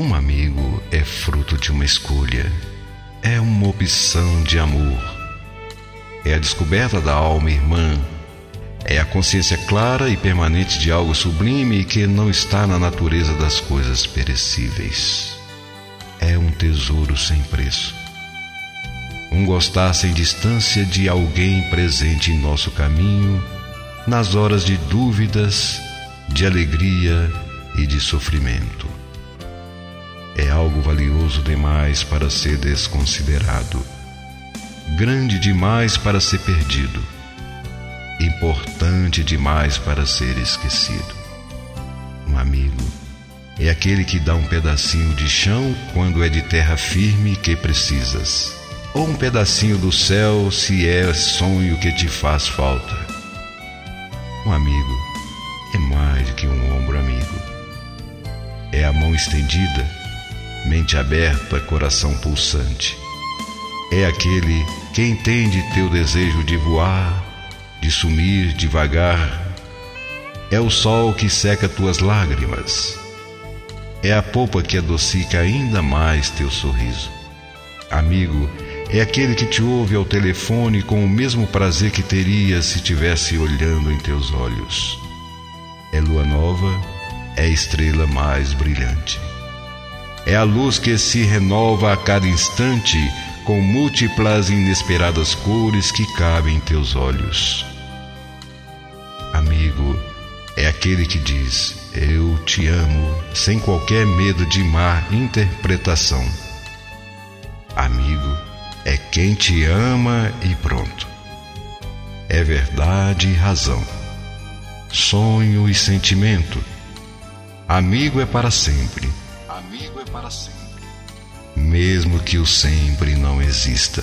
Um amigo é fruto de uma escolha, é uma opção de amor. É a descoberta da alma irmã, é a consciência clara e permanente de algo sublime que não está na natureza das coisas perecíveis. É um tesouro sem preço. Um gostar sem distância de alguém presente em nosso caminho, nas horas de dúvidas, de alegria e de sofrimento é algo valioso demais para ser desconsiderado, grande demais para ser perdido, importante demais para ser esquecido. Um amigo é aquele que dá um pedacinho de chão quando é de terra firme que precisas, ou um pedacinho do céu se é sonho que te faz falta. Um amigo é mais do que um ombro amigo. É a mão estendida mente aberta, coração pulsante. É aquele que entende teu desejo de voar, de sumir devagar. É o sol que seca tuas lágrimas. É a polpa que adocica ainda mais teu sorriso. Amigo, é aquele que te ouve ao telefone com o mesmo prazer que teria se tivesse olhando em teus olhos. É lua nova, é estrela mais brilhante. É a luz que se renova a cada instante com múltiplas e inesperadas cores que cabem em teus olhos. Amigo, é aquele que diz: Eu te amo, sem qualquer medo de má interpretação. Amigo, é quem te ama e pronto. É verdade e razão, sonho e sentimento. Amigo é para sempre amigo é para sempre. Mesmo que o sempre não exista.